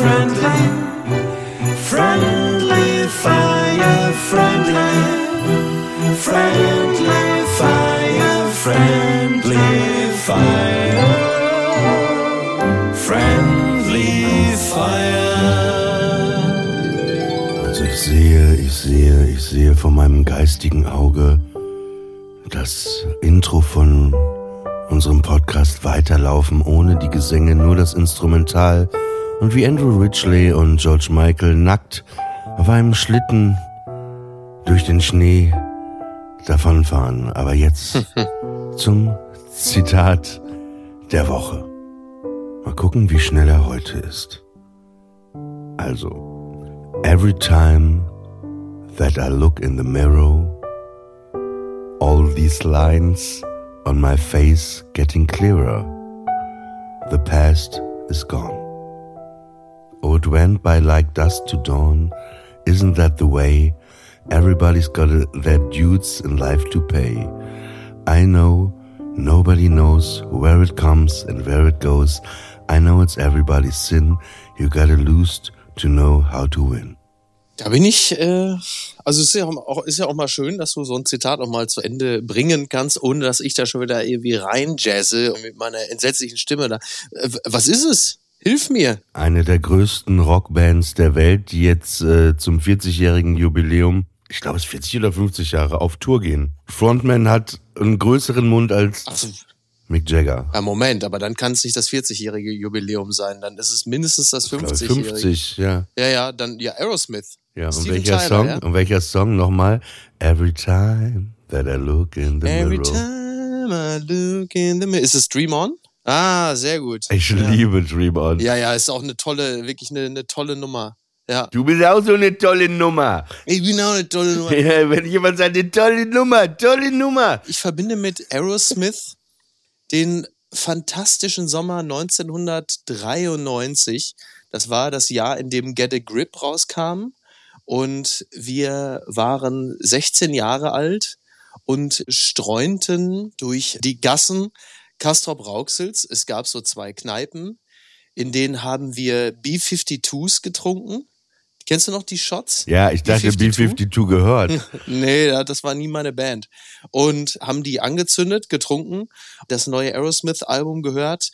Friendly, friendly fire, friendly, friendly fire, friendly fire, friendly fire. Also ich sehe, ich sehe, ich sehe vor meinem geistigen Auge das Intro von unserem Podcast weiterlaufen, ohne die Gesänge, nur das Instrumental und wie Andrew Ridgely und George Michael nackt auf einem Schlitten durch den Schnee davonfahren. Aber jetzt zum Zitat der Woche. Mal gucken, wie schnell er heute ist. Also, every time that I look in the mirror, all these lines on my face getting clearer. The past is gone. Oh, it went by like dusk to dawn. Isn't that the way? Everybody's got their dues in life to pay. I know nobody knows where it comes and where it goes. I know it's everybody's sin. You gotta lose to know how to win. Da bin ich, äh, also ist ja, auch, ist ja auch mal schön, dass du so ein Zitat auch mal zu Ende bringen kannst, ohne dass ich da schon wieder irgendwie reinjazze mit meiner entsetzlichen Stimme da. Äh, was ist es? Hilf mir. Eine der größten Rockbands der Welt, die jetzt äh, zum 40-jährigen Jubiläum, ich glaube es ist 40 oder 50 Jahre, auf Tour gehen. Frontman hat einen größeren Mund als Ach so, Mick Jagger. ja, Moment, aber dann kann es nicht das 40-jährige Jubiläum sein, dann ist es mindestens das Ich glaube, 50-jährige. 50, ja. Ja, ja, dann ja Aerosmith. Ja, und welcher Tyler, Song? ja? Und welcher Song nochmal? Every time that I look in the Every mirror. time I look in the mirror. Ist es Dream On? Ah, sehr gut. Ich ja. liebe Dream On. Ja, ja, ist auch eine tolle, wirklich eine, eine tolle Nummer. Ja. Du bist auch so eine tolle Nummer. Ich bin auch eine tolle Nummer. Ja, wenn jemand sagt, eine tolle Nummer, tolle Nummer. Ich verbinde mit Aerosmith den fantastischen Sommer 1993. Das war das Jahr, in dem Get a Grip rauskam. Und wir waren 16 Jahre alt und streunten durch die Gassen Castrop Rauxels. Es gab so zwei Kneipen, in denen haben wir B-52s getrunken. Kennst du noch die Shots? Ja, ich dachte, B-52? B-52 gehört. Nee, das war nie meine Band. Und haben die angezündet, getrunken, das neue Aerosmith-Album gehört,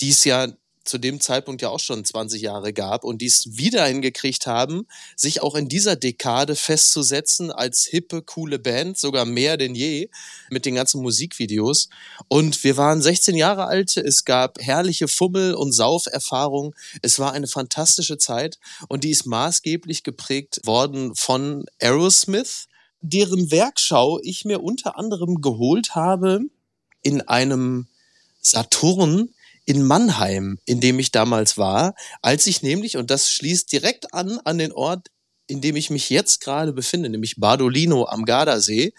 die es ja zu dem Zeitpunkt ja auch schon 20 Jahre gab und die es wieder hingekriegt haben, sich auch in dieser Dekade festzusetzen als hippe, coole Band, sogar mehr denn je, mit den ganzen Musikvideos. Und wir waren 16 Jahre alt, es gab herrliche Fummel- und Sauferfahrungen, es war eine fantastische Zeit und die ist maßgeblich geprägt worden von Aerosmith, deren Werkschau ich mir unter anderem geholt habe in einem Saturn in Mannheim, in dem ich damals war, als ich nämlich, und das schließt direkt an an den Ort, in dem ich mich jetzt gerade befinde, nämlich Bardolino am Gardasee,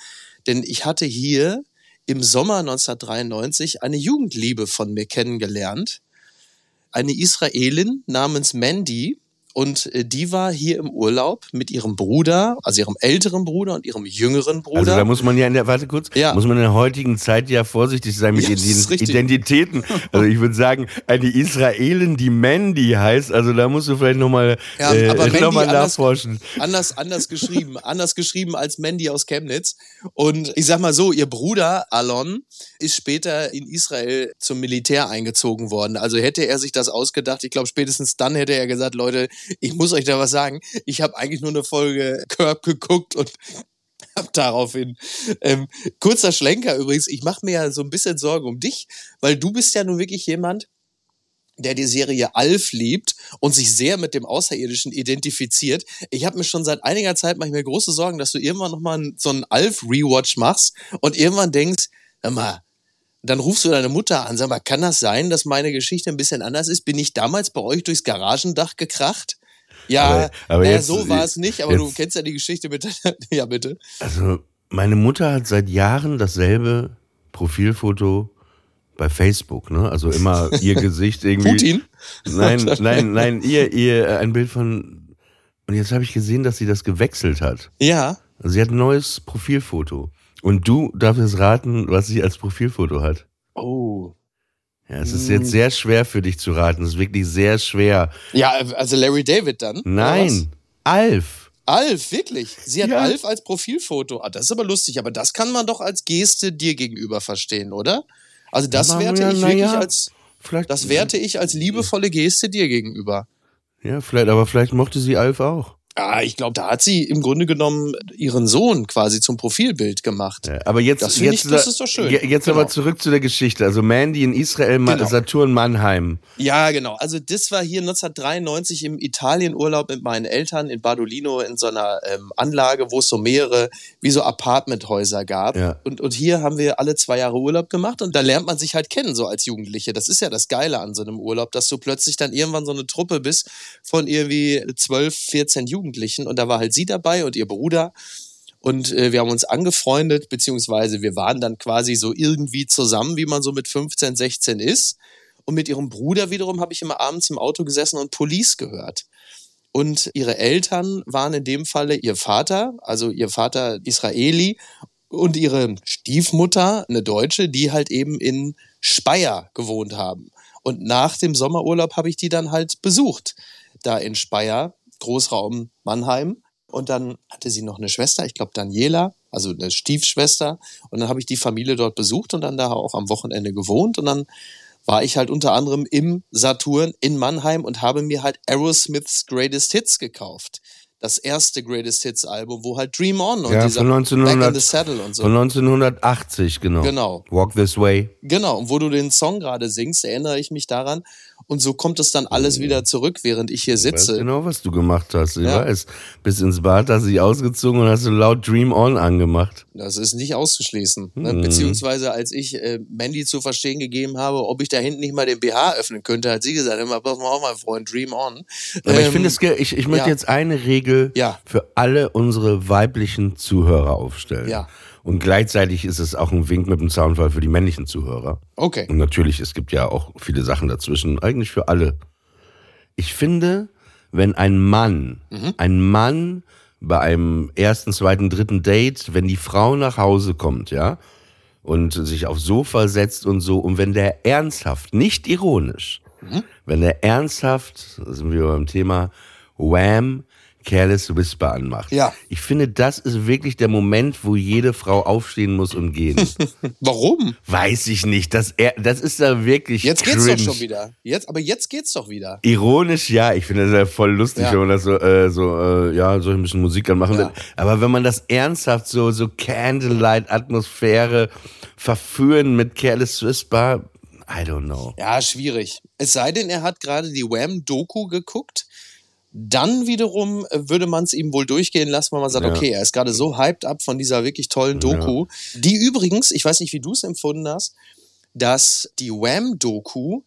denn ich hatte hier im Sommer 1993 eine Jugendliebe von mir kennengelernt, eine Israelin namens Mandy, Und äh, die war hier im Urlaub mit ihrem Bruder, also ihrem älteren Bruder und ihrem jüngeren Bruder. Also da muss man ja in der, warte kurz, Ja. muss man in der heutigen Zeit ja vorsichtig sein mit Ja. Identitäten. Also ich würde sagen, eine Israelin, die Mandy heißt, also da musst du vielleicht nochmal Ja, äh, noch mal nachforschen. anders, anders geschrieben, anders geschrieben als Mandy aus Chemnitz. Und ich sag mal so, ihr Bruder Alon ist später in Israel zum Militär eingezogen worden. Also hätte er sich das ausgedacht, ich glaube spätestens dann hätte er gesagt, Leute, ich muss euch da was sagen. Ich habe eigentlich nur eine Folge Curb geguckt und hab daraufhin. Ähm, kurzer Schlenker übrigens, ich mache mir ja so ein bisschen Sorgen um dich, weil du bist ja nun wirklich jemand, der die Serie Alf liebt und sich sehr mit dem Außerirdischen identifiziert. Ich habe mir schon seit einiger Zeit mir große Sorgen, dass du irgendwann nochmal so einen Alf-Rewatch machst und irgendwann denkst, hör mal, dann rufst du deine Mutter an, sag mal, kann das sein, dass meine Geschichte ein bisschen anders ist? Bin ich damals bei euch durchs Garagendach gekracht? Ja, Aber- aber naja, jetzt- so war es nicht, aber du jetzt- kennst ja die Geschichte mit, ja bitte. Also meine Mutter hat seit Jahren dasselbe Profilfoto bei Facebook, ne? Also immer ihr Gesicht irgendwie. Putin? Nein, nein, nein, ihr, ihr, äh, ein Bild von. Und jetzt habe ich gesehen, dass sie das gewechselt hat. Ja. Also sie hat ein neues Profilfoto. Und du darfst jetzt raten, was sie als Profilfoto hat. Oh. Ja, es ist Hm. jetzt sehr schwer für dich zu raten. Es ist wirklich sehr schwer. Ja, also Larry David dann? Nein, Alf. Alf, wirklich. Sie hat Ja. Alf als Profilfoto. Ah, das ist aber lustig, aber das kann man doch als Geste dir gegenüber verstehen, oder? Also das Aber werte ja, ich wirklich ja. als Vielleicht, das werte ich als liebevolle Geste dir gegenüber. Ja, vielleicht, aber vielleicht mochte sie Alf auch. Ah, ich glaube, da hat sie im Grunde genommen ihren Sohn quasi zum Profilbild gemacht. Ja, aber jetzt, Das jetzt, ich- das ist doch schön. Je- Jetzt Genau. aber zurück zu der Geschichte. Also Mandy in Israel, Genau. Saturn Mannheim. Ja, genau. Also das war hier 1993 im Italienurlaub mit meinen Eltern in Badolino in so einer ähm, Anlage, wo es so mehrere, wie so Apartmenthäuser gab. Ja. Und, und hier haben wir alle zwei Jahre Urlaub gemacht und da lernt man sich halt kennen, so als Jugendliche. Das ist ja das Geile an so einem Urlaub, dass du plötzlich dann irgendwann so eine Truppe bist von irgendwie 12, 14 Jugendlichen und da war halt sie dabei und ihr Bruder. Und äh, wir haben uns angefreundet, beziehungsweise wir waren dann quasi so irgendwie zusammen, wie man so mit 15, 16 ist. Und mit ihrem Bruder wiederum habe ich immer abends im Auto gesessen und Police gehört. Und ihre Eltern waren in dem Falle ihr Vater, also ihr Vater Israeli und ihre Stiefmutter, eine Deutsche, die halt eben in Speyer gewohnt haben. Und nach dem Sommerurlaub habe ich die dann halt besucht, da in Speyer, Großraum Mannheim. Und dann hatte sie noch eine Schwester, ich glaube Daniela, also eine Stiefschwester. Und dann habe ich die Familie dort besucht und dann da auch am Wochenende gewohnt. Und dann war ich halt unter anderem im Saturn in Mannheim und habe mir halt Aerosmiths Greatest Hits gekauft. Das erste Greatest Hits Album, wo halt Dream On und Ja, dieser von 1900 Back in the Saddle und so. Von 1980, genau. Genau. Walk This Way. Genau, und wo du den Song gerade singst, erinnere ich mich daran. Und so kommt es dann alles wieder zurück, während ich hier Ich weiß sitze. genau, was du gemacht hast. Ich Ja. weiß. Bis ins Bad hast du dich ausgezogen und hast du laut Dream On angemacht. Das ist nicht auszuschließen. Ne? Mhm. Beziehungsweise als ich äh, Mandy zu verstehen gegeben habe, ob ich da hinten nicht mal den BH öffnen könnte, hat sie gesagt, immer, pass mal auf, mein Freund, dream on. Aber ich Ähm, finde es, ge- ich, ich möchte ja. jetzt eine Regel Ja. für alle unsere weiblichen Zuhörer aufstellen. Ja. Und gleichzeitig ist es auch ein Wink mit dem Soundfall für die männlichen Zuhörer. Okay. Und natürlich, es gibt ja auch viele Sachen dazwischen, eigentlich für alle. Ich finde, wenn ein Mann, Mhm. ein Mann bei einem ersten, zweiten, dritten Date, wenn die Frau nach Hause kommt, ja, und sich aufs Sofa setzt und so, und wenn der ernsthaft, nicht ironisch, Mhm. wenn der ernsthaft, da sind wir beim Thema, Wham, Careless Whisper anmacht. Ja. Ich finde, das ist wirklich der Moment, wo jede Frau aufstehen muss und gehen. Warum? Weiß ich nicht. Das, das ist da wirklich Jetzt geht's cringe. doch schon wieder. Jetzt, aber jetzt geht's doch wieder. Ironisch, ja. Ich finde das ja voll lustig, Ja. wenn man das so, äh, so äh, ja, so ein bisschen Musik anmachen Ja. will. Aber wenn man das ernsthaft so, so Candlelight-Atmosphäre verführen mit Careless Whisper, I don't know. Ja, schwierig. Es sei denn, er hat gerade die Wham-Doku geguckt. Dann wiederum würde man es ihm wohl durchgehen lassen, weil man sagt, Ja. okay, er ist gerade so hyped up von dieser wirklich tollen Doku. Die übrigens, ich weiß nicht, wie du es empfunden hast, dass die Wham-Doku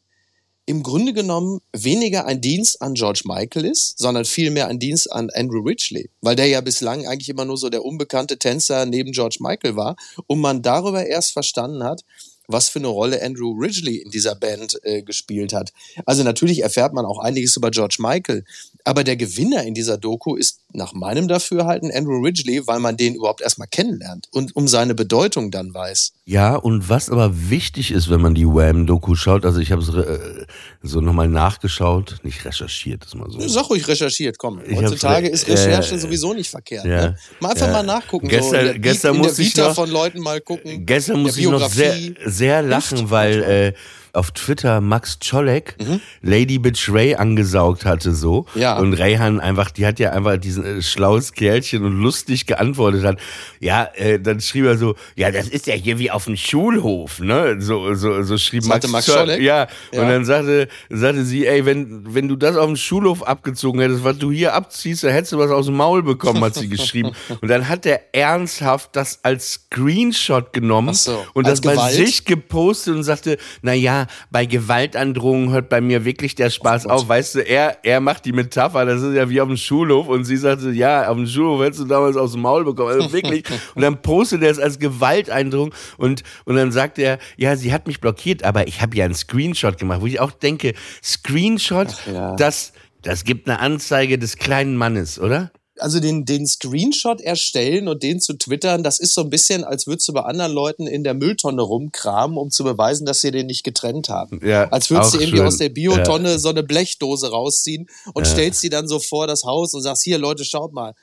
im Grunde genommen weniger ein Dienst an George Michael ist, sondern vielmehr ein Dienst an Andrew Ridgely, weil der ja bislang eigentlich immer nur so der unbekannte Tänzer neben George Michael war und man darüber erst verstanden hat, was für eine Rolle Andrew Ridgely in dieser Band äh, gespielt hat. Also natürlich erfährt man auch einiges über George Michael, aber der Gewinner in dieser Doku ist nach meinem Dafürhalten Andrew Ridgely, weil man den überhaupt erstmal kennenlernt und um seine Bedeutung dann weiß. Ja, und was aber wichtig ist, wenn man die Wham-Doku schaut, also ich habe es äh, so nochmal nachgeschaut, nicht recherchiert, ist mal so. Sag ruhig recherchiert, komm. Ich Heutzutage ist Recherche äh, sowieso nicht verkehrt. ja, ne? Mal einfach ja. mal nachgucken. Gestern- so der, gestern in der musste ich Vita noch- von Leuten mal gucken. Gestern muss ich noch sehr, sehr lachen, weil äh, auf Twitter Max Czolek Lady Bitch Ray angesaugt hatte so. Mhm. Ja. Und Rayhan einfach, die hat ja einfach diesen äh, schlaues Kerlchen und lustig geantwortet hat. Ja, äh, dann schrieb er so, ja, das ist ja hier wie auf dem Schulhof, ne? So, so, so schrieb Sagte Max Czolek. Czolek? Ja. Ja. Und dann sagte, sagte sie, ey, wenn, wenn du das auf dem Schulhof abgezogen hättest, was du hier abziehst, dann hättest du was aus dem Maul bekommen, hat sie geschrieben. Und dann hat er ernsthaft das als Screenshot genommen so, und das bei Gewalt? sich gepostet und sagte, na ja, bei Gewaltandrohungen hört bei mir wirklich der Spaß auf. Weißt du, er, er macht die Metapher, das ist ja wie auf dem Schulhof und sie sagte, ja, auf dem Schulhof hättest du damals aus dem Maul bekommen. Also wirklich. und dann postet er es als Gewalteindrohung und, und dann sagt er, ja, sie hat mich blockiert, aber ich habe ja einen Screenshot gemacht, wo ich auch denke, Screenshot, ja. das, das gibt eine Anzeige des kleinen Mannes, oder? Also den, den Screenshot erstellen und den zu twittern, das ist so ein bisschen, als würdest du bei anderen Leuten in der Mülltonne rumkramen, um zu beweisen, dass sie den nicht getrennt haben. Ja, als würdest du irgendwie schön. aus der Biotonne so eine Blechdose rausziehen und stellst sie dann so vor das Haus und sagst, hier Leute, schaut mal.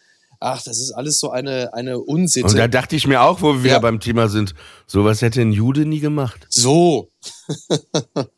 Ach, das ist alles so eine, eine Unsitte. Und da dachte ich mir auch, wo wir wieder Ja. beim Thema sind, sowas hätte ein Jude nie gemacht. So.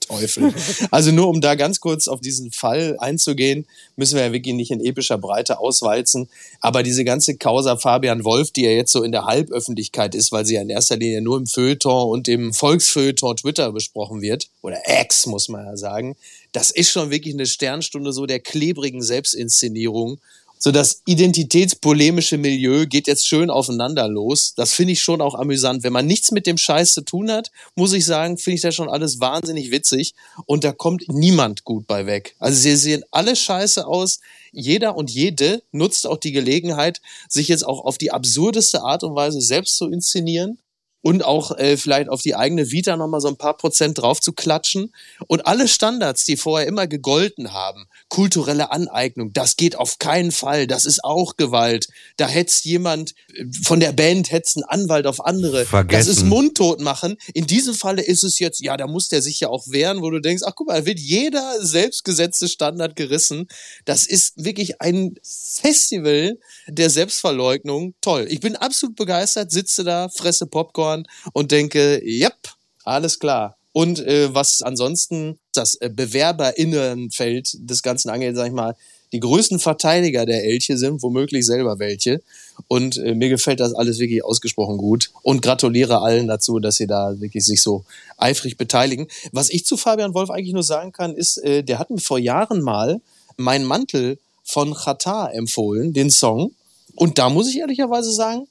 Teufel. Also nur um da ganz kurz auf diesen Fall einzugehen, müssen wir ja wirklich nicht in epischer Breite auswalzen. Aber diese ganze Causa Fabian Wolf, die ja jetzt so in der Halböffentlichkeit ist, weil sie ja in erster Linie nur im Feuilleton und im Volksfeuilleton Twitter besprochen wird, oder Ex, muss man ja sagen, das ist schon wirklich eine Sternstunde so der klebrigen Selbstinszenierung. So das identitätspolemische Milieu geht jetzt schön aufeinander los. Das finde ich schon auch amüsant. Wenn man nichts mit dem Scheiß zu tun hat, muss ich sagen, finde ich das schon alles wahnsinnig witzig. Und da kommt niemand gut bei weg. Also sie sehen alle scheiße aus. Jeder und jede nutzt auch die Gelegenheit, sich jetzt auch auf die absurdeste Art und Weise selbst zu inszenieren und auch äh, vielleicht auf die eigene Vita nochmal so ein paar Prozent drauf zu klatschen. Und alle Standards, die vorher immer gegolten haben, kulturelle Aneignung, das geht auf keinen Fall, das ist auch Gewalt. Da hetzt jemand äh, von der Band, hetzt ein Anwalt auf andere. Vergessen. Das ist mundtot machen. In diesem Falle ist es jetzt, ja, da muss der sich ja auch wehren, wo du denkst, ach guck mal, da wird jeder selbstgesetzte Standard gerissen. Das ist wirklich ein Festival der Selbstverleugnung. Toll. Ich bin absolut begeistert, sitze da, fresse Popcorn und denke, yep, alles klar. Und äh, was ansonsten das äh, BewerberInnenfeld des Ganzen angeht, sag ich mal, die größten Verteidiger der Elche sind womöglich selber welche. Und äh, mir gefällt das alles wirklich ausgesprochen gut. Und gratuliere allen dazu, dass sie da wirklich sich so eifrig beteiligen. Was ich zu Fabian Wolf eigentlich nur sagen kann, ist, äh, der hat mir vor Jahren mal Mein Mantel von Chata empfohlen, den Song. Und da muss ich ehrlicherweise sagen,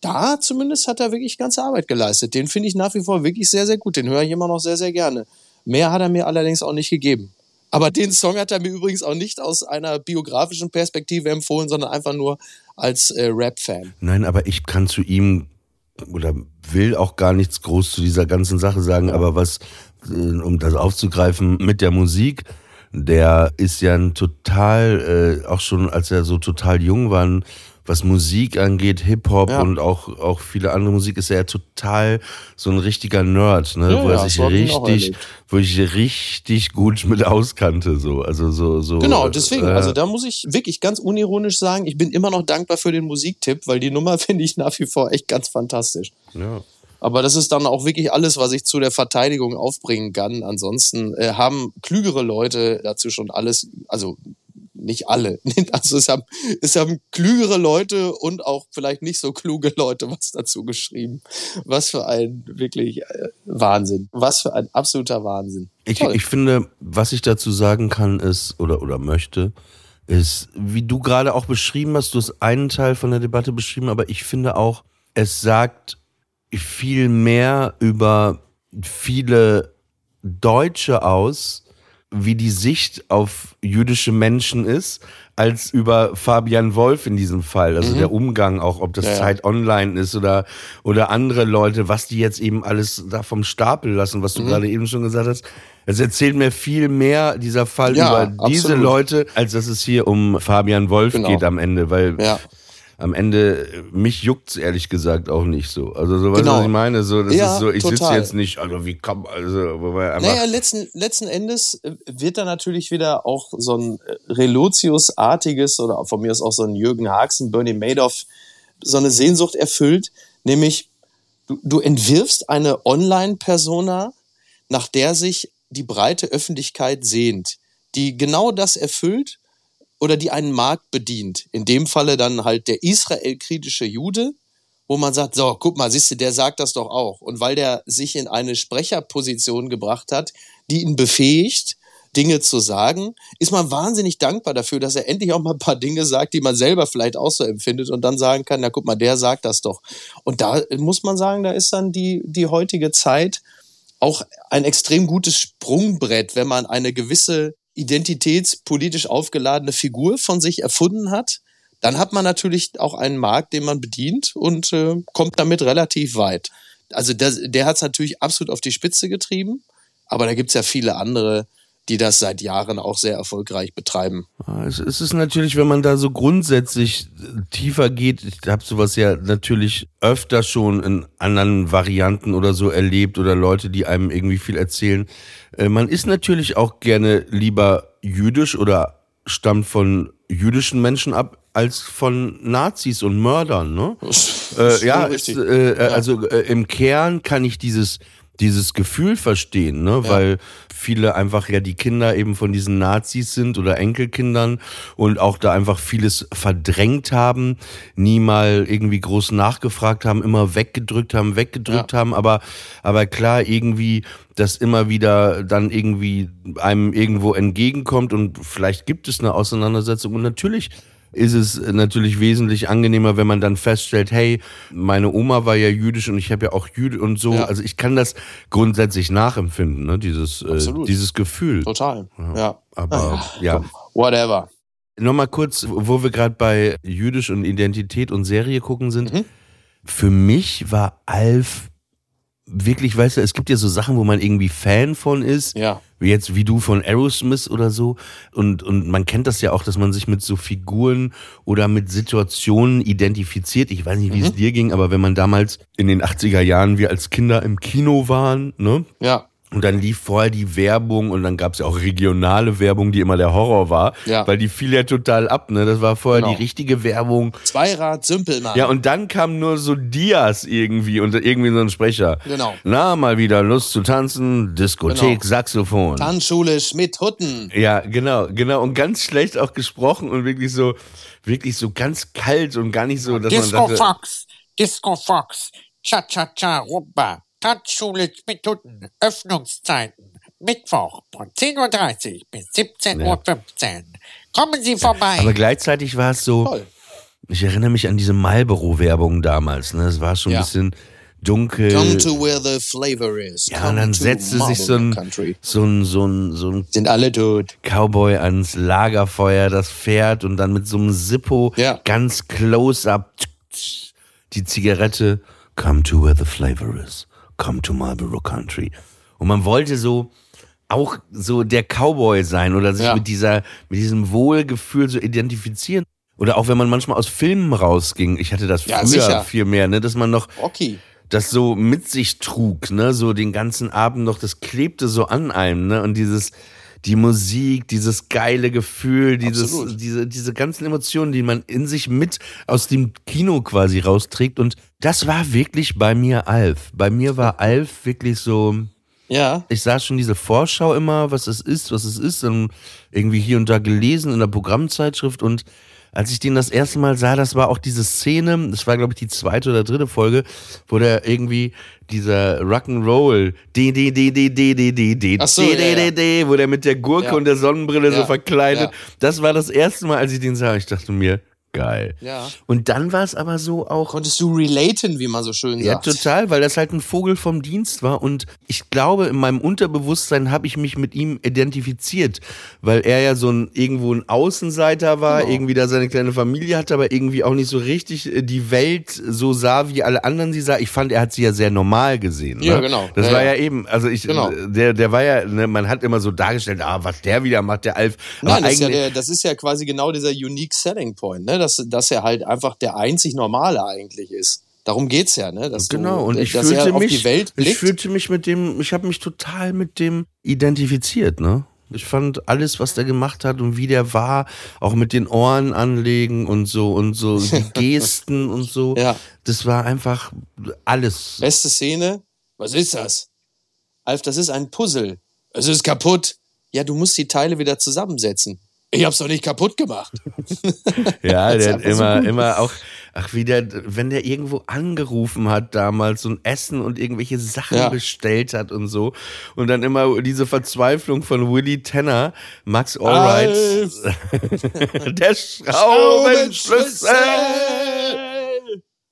da zumindest hat er wirklich ganze Arbeit geleistet. Den finde ich nach wie vor wirklich sehr, sehr gut. Den höre ich immer noch sehr, sehr gerne. Mehr hat er mir allerdings auch nicht gegeben. Aber den Song hat er mir übrigens auch nicht aus einer biografischen Perspektive empfohlen, sondern einfach nur als äh, Rap-Fan. Nein, aber ich kann zu ihm oder will auch gar nichts groß zu dieser ganzen Sache sagen, aber was, äh, um das aufzugreifen mit der Musik, der ist ja ein total, äh, auch schon als er so total jung war, ein- was Musik angeht, Hip-Hop Ja. und auch, auch viele andere Musik, ist er ja total so ein richtiger Nerd, ne? Ja, wo er sich so richtig, wo ich richtig gut mit auskannte, so, also so, so. Genau, deswegen, äh, also da muss ich wirklich ganz unironisch sagen, ich bin immer noch dankbar für den Musiktipp, weil die Nummer finde ich nach wie vor echt ganz fantastisch. ja. Aber das ist dann auch wirklich alles, was ich zu der Verteidigung aufbringen kann. Ansonsten äh, haben klügere Leute dazu schon alles, also nicht alle. Also es haben, es haben klügere Leute und auch vielleicht nicht so kluge Leute was dazu geschrieben. Was für ein wirklich äh, Wahnsinn. Was für ein absoluter Wahnsinn. Ich, ich finde, was ich dazu sagen kann, ist, oder, oder möchte, ist, wie du gerade auch beschrieben hast, du hast einen Teil von der Debatte beschrieben, aber ich finde auch, es sagt viel mehr über viele Deutsche aus, wie die Sicht auf jüdische Menschen ist, als über Fabian Wolf in diesem Fall. Also der Umgang auch, ob das Ja. Zeit Online ist oder, oder andere Leute, was die jetzt eben alles da vom Stapel lassen, was du gerade eben schon gesagt hast. Es erzählt mir viel mehr dieser Fall Ja, über diese absolut. Leute, als dass es hier um Fabian Wolf Genau. geht am Ende, weil Ja. Am Ende, mich juckt's ehrlich gesagt auch nicht so. Also so, du, Genau. was ich meine? So, das Ja, ist so, ich sitze jetzt nicht, also wie kann, also, wobei einfach, Naja, letzten, letzten Endes äh, wird da natürlich wieder auch so ein äh, Relotius-artiges oder von mir aus auch so ein Jürgen Haxen, Bernie Madoff, so eine Sehnsucht erfüllt, nämlich du, du entwirfst eine Online-Persona, nach der sich die breite Öffentlichkeit sehnt, die genau das erfüllt oder die einen Markt bedient. In dem Falle dann halt der Israel-kritische Jude, wo man sagt, so, guck mal, siehst du, der sagt das doch auch. Und weil der sich in eine Sprecherposition gebracht hat, die ihn befähigt, Dinge zu sagen, ist man wahnsinnig dankbar dafür, dass er endlich auch mal ein paar Dinge sagt, die man selber vielleicht auch so empfindet und dann sagen kann, na guck mal, der sagt das doch. Und da muss man sagen, da ist dann die, die heutige Zeit auch ein extrem gutes Sprungbrett, wenn man eine gewisse identitätspolitisch aufgeladene Figur von sich erfunden hat, dann hat man natürlich auch einen Markt, den man bedient und äh, kommt damit relativ weit. Also der, der hat es natürlich absolut auf die Spitze getrieben, aber da gibt's ja viele andere, die das seit Jahren auch sehr erfolgreich betreiben. Es es ist natürlich, wenn man da so grundsätzlich äh, tiefer geht, ich habe sowas ja natürlich öfter schon in anderen Varianten oder so erlebt oder Leute, die einem irgendwie viel erzählen. Äh, Man ist natürlich auch gerne lieber jüdisch oder stammt von jüdischen Menschen ab als von Nazis und Mördern, ne? Äh, ja, ist, richtig. äh, äh, also äh, im Kern kann ich dieses dieses Gefühl verstehen, ne, weil viele einfach ja die Kinder eben von diesen Nazis sind oder Enkelkindern und auch da einfach vieles verdrängt haben, nie mal irgendwie groß nachgefragt haben, immer weggedrückt haben, weggedrückt haben, aber aber klar irgendwie das immer wieder dann irgendwie einem irgendwo entgegenkommt und vielleicht gibt es eine Auseinandersetzung. Und natürlich ist es natürlich wesentlich angenehmer, wenn man dann feststellt, hey, meine Oma war ja jüdisch und ich habe ja auch Jüde und so. Ja. Also ich kann das grundsätzlich nachempfinden, ne? dieses, äh, dieses Gefühl. Total. Ja. Aber ja, Whatever. nochmal kurz, wo wir gerade bei jüdisch und Identität und Serie gucken sind. Mhm. Für mich war Alf wirklich, weißt du, es gibt ja so Sachen, wo man irgendwie Fan von ist. Ja. Wie jetzt wie du von Aerosmith oder so. Und, und man kennt das ja auch, dass man sich mit so Figuren oder mit Situationen identifiziert. Ich weiß nicht, wie es dir ging, aber wenn man damals in den 80er Jahren, wir als Kinder im Kino waren, ne? Ja. Und dann lief vorher die Werbung und dann gab es ja auch regionale Werbung, die immer der Horror war, Ja. weil die fiel ja total ab, ne? Das war vorher Genau. die richtige Werbung. Zweirad Sümpelmann. Ja, und dann kam nur so Dias irgendwie und irgendwie so ein Sprecher. Genau. Na, mal wieder Lust zu tanzen, Diskothek, Genau. Saxophon. Tanzschule Schmidt-Hutten. Ja, genau, genau. Und ganz schlecht auch gesprochen und wirklich so, wirklich so ganz kalt und gar nicht so, dass Disco man dachte, Fox, Disco Fox, Cha-Cha-Cha Rumba, Tanzschule mit Hunden, Öffnungszeiten, Mittwoch von 10.30 Uhr bis 17.15 Uhr. Kommen Sie vorbei. aber gleichzeitig war es so, Toll. ich erinnere mich an diese Marlboro-Werbung damals, ne? Es war schon Ja. ein bisschen dunkel. Come to where the flavor is. ja, Come und dann to setzte sich so ein, so ein, so ein, so ein Sind alle tot. Cowboy ans Lagerfeuer, das Pferd und dann mit so einem Zippo Ja. ganz close up die Zigarette. Come to where the flavor is. Come to Marlboro Country. Und man wollte so auch so der Cowboy sein oder sich Ja. mit dieser, mit diesem Wohlgefühl so identifizieren. Oder auch wenn man manchmal aus Filmen rausging. Ich hatte das Ja, früher sicher. viel mehr, ne, dass man noch Rocky. das so mit sich trug, ne, so den ganzen Abend noch, das klebte so an einem, ne, und dieses, die Musik, dieses geile Gefühl, dieses, Absolut. diese, diese ganzen Emotionen, die man in sich mit aus dem Kino quasi rausträgt. Und das war wirklich bei mir Alf. Bei mir war Alf wirklich so, Ja. ich sah schon diese Vorschau immer, was es ist, was es ist, und irgendwie hier und da gelesen in der Programmzeitschrift und als ich den das erste Mal sah, das war auch diese Szene, das war glaube ich die zweite oder dritte Folge, wo der irgendwie dieser Rock'n'Roll, d d d d d d d d d d wo der mit der Gurke und der Sonnenbrille so verkleidet. Das war das erste Mal, als ich den sah. Ich dachte mir, geil. Ja. Und dann war es aber so auch. Konntest du relaten, wie man so schön Ja, sagt. total, weil das halt ein Vogel vom Dienst war und ich glaube, in meinem Unterbewusstsein habe ich mich mit ihm identifiziert, weil er ja so ein irgendwo ein Außenseiter war, Genau. irgendwie da seine kleine Familie hatte, aber irgendwie auch nicht so richtig äh, die Welt so sah, wie alle anderen sie sah. Ich fand, er hat sie ja sehr normal gesehen. Ne? Ja, genau. Das Ja, war ja. ja eben, also ich, Genau. der, der war ja, ne, man hat immer so dargestellt, ah, was der wieder macht, der Alf. Nein, das ist, ja der, das ist ja quasi genau dieser unique selling point, ne? Dass, dass er halt einfach der einzig Normale eigentlich ist. Darum geht's ja, ne? Dass Genau, du, und ich dass fühlte er auf mich, die Welt ich fühlte mich mit dem, ich habe mich total mit dem identifiziert, ne? Ich fand alles, was der gemacht hat und wie der war, auch mit den Ohren anlegen und so und so die Gesten und so, Ja. das war einfach alles. Beste Szene. Was ist das? Alf, das ist ein Puzzle. Es ist kaputt. Ja, du musst die Teile wieder zusammensetzen. Ich hab's doch nicht kaputt gemacht. Ja, der hat einfach so immer, immer auch, ach, wie der, wenn der irgendwo angerufen hat damals und Essen und irgendwelche Sachen Ja. bestellt hat und so. Und dann immer diese Verzweiflung von Willy Tanner, Max Allright, der Schraubenschlüssel.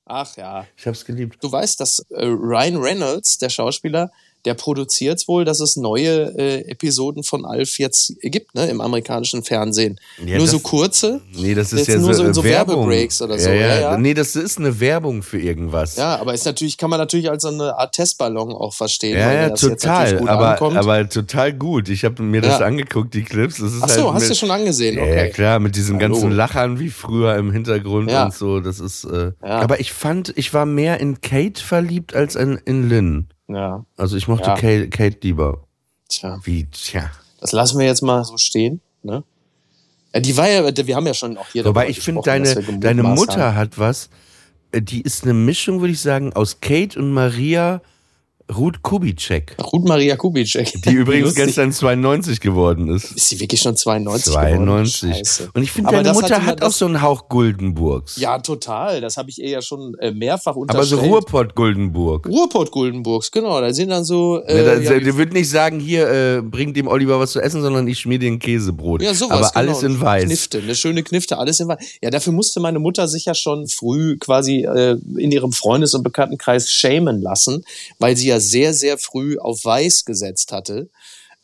Ach ja. Ich hab's geliebt. Du weißt, dass äh, Ryan Reynolds, der Schauspieler, der produziert wohl, dass es neue äh, Episoden von Alf jetzt gibt, ne, im amerikanischen Fernsehen. Ja, nur das- so kurze. Nee, das ist Jetzt ja nur so, so. Werbebreaks oder so, Ja, ja. ja. Nee, das ist eine Werbung für irgendwas. Ja, aber ist natürlich, kann man natürlich als so eine Art Testballon auch verstehen. Ja, weil ja, das jetzt natürlich total. gut Aber, ankommt. aber total gut. Ich habe mir das angeguckt, die Clips. Das ist Ach so, halt hast mit, du schon angesehen? Okay. ja, klar, mit diesen Hallo. ganzen Lachern wie früher im Hintergrund und so. Das ist. Äh. Aber ich fand, ich war mehr in Kate verliebt als in, in Lynn. Ja, Also ich mochte Ja. Kate, Kate lieber. tja. Wie, tja. Das lassen wir jetzt mal so stehen. Ne? Ja, die war ja, wir haben ja schon auch hier Wobei ich finde, deine, deine Mutter haben. hat was. äh, Die ist eine Mischung, würde ich sagen, aus Kate und Maria Ruth Kubitschek. Ruth Maria Kubitschek. Die übrigens Lustig. gestern 92 geworden ist. Ist sie wirklich schon 92 92. geworden? Scheiße. Und ich finde, Aber deine Mutter hat auch so einen Hauch Guldenburgs. Ja, total. Das habe ich ihr ja schon äh, mehrfach Aber unterstellt. so Ruhrpott Guldenburg. Ruhrpott Guldenburgs, genau. Da sind dann so. Äh, Ne, da, ja, der wird nicht sagen, hier, äh, bring dem Oliver was zu essen, sondern ich schmier dir ein Käsebrot. Ja, sowas. Aber genau. alles in weiß. Knifte, eine schöne Knifte, alles in weiß. Ja, dafür musste meine Mutter sich ja schon früh quasi äh, in ihrem Freundes- und Bekanntenkreis schämen lassen, weil sie ja sehr, sehr früh auf weiß gesetzt hatte.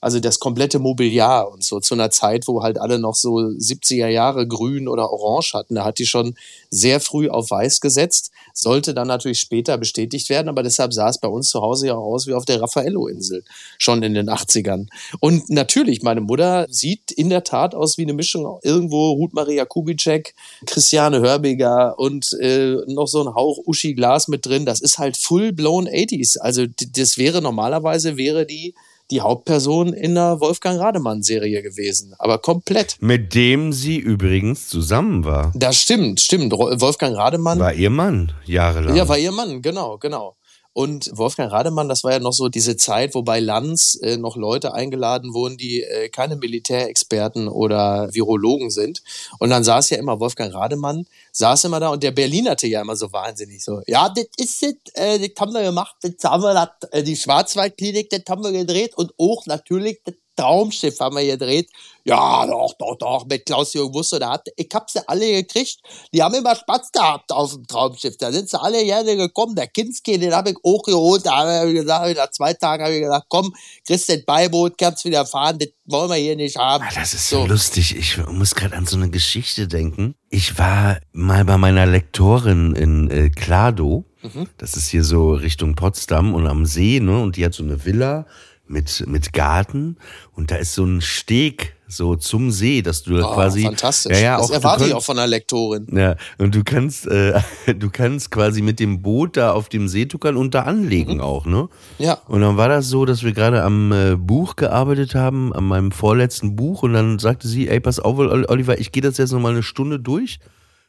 Also das komplette Mobiliar und so zu einer Zeit, wo halt alle noch so 70er Jahre grün oder orange hatten. Da hat die schon sehr früh auf weiß gesetzt. Sollte dann natürlich später bestätigt werden, aber deshalb sah es bei uns zu Hause ja auch aus wie auf der Raffaello-Insel. Schon in den 80ern. Und natürlich, meine Mutter sieht in der Tat aus wie eine Mischung irgendwo Ruth Maria Kubitschek, Christiane Hörbiger und äh, noch so ein Hauch Uschi Glas mit drin. Das ist halt full-blown 80s. Also das wäre normalerweise wäre die die Hauptperson in der Wolfgang Rademann-Serie gewesen. Aber komplett. Mit dem sie übrigens zusammen war. Das stimmt, stimmt. Wolfgang Rademann War ihr Mann, jahrelang. Ja, war ihr Mann, genau, genau. Und Wolfgang Rademann, das war ja noch so diese Zeit, wo bei Lanz äh, noch Leute eingeladen wurden, die äh, keine Militärexperten oder Virologen sind. Und dann saß ja immer Wolfgang Rademann, saß immer da und der Berlinerte ja immer so wahnsinnig so. Ja, das ist es, äh, das haben wir gemacht, das haben wir, das, äh, die Schwarzwaldklinik, das haben wir gedreht und auch natürlich das Traumschiff haben wir gedreht. Ja, doch, doch, doch, mit Klaus-Jürgen Wuster, da hat, ich hab sie alle gekriegt. Die haben immer Spaß gehabt auf dem Traumschiff. Da sind sie alle gerne gekommen. Der Kinski, den habe ich auch geholt. Da habe ich gesagt, nach zwei Tagen habe ich gesagt, komm, kriegst den Beiboot, kannst wieder fahren. Das wollen wir hier nicht haben. Ah, das ist so lustig. Ich muss gerade an so eine Geschichte denken. Ich war mal bei meiner Lektorin in äh, Klado. Mhm. Das ist hier so Richtung Potsdam und am See, ne? Und die hat so eine Villa mit, mit Garten. Und da ist so ein Steg so zum See, dass du da Oh, quasi. fantastisch. Ja, ja, das auch, erwarte ich könnt- auch von einer Lektorin. Ja, und du kannst, äh, du kannst quasi mit dem Boot da auf dem See tuckern und da anlegen auch, ne? Ja. Und dann war das so, dass wir gerade am äh, Buch gearbeitet haben, an meinem vorletzten Buch, und dann sagte sie, ey, pass auf, Ol- Oliver, ich gehe das jetzt noch mal eine Stunde durch.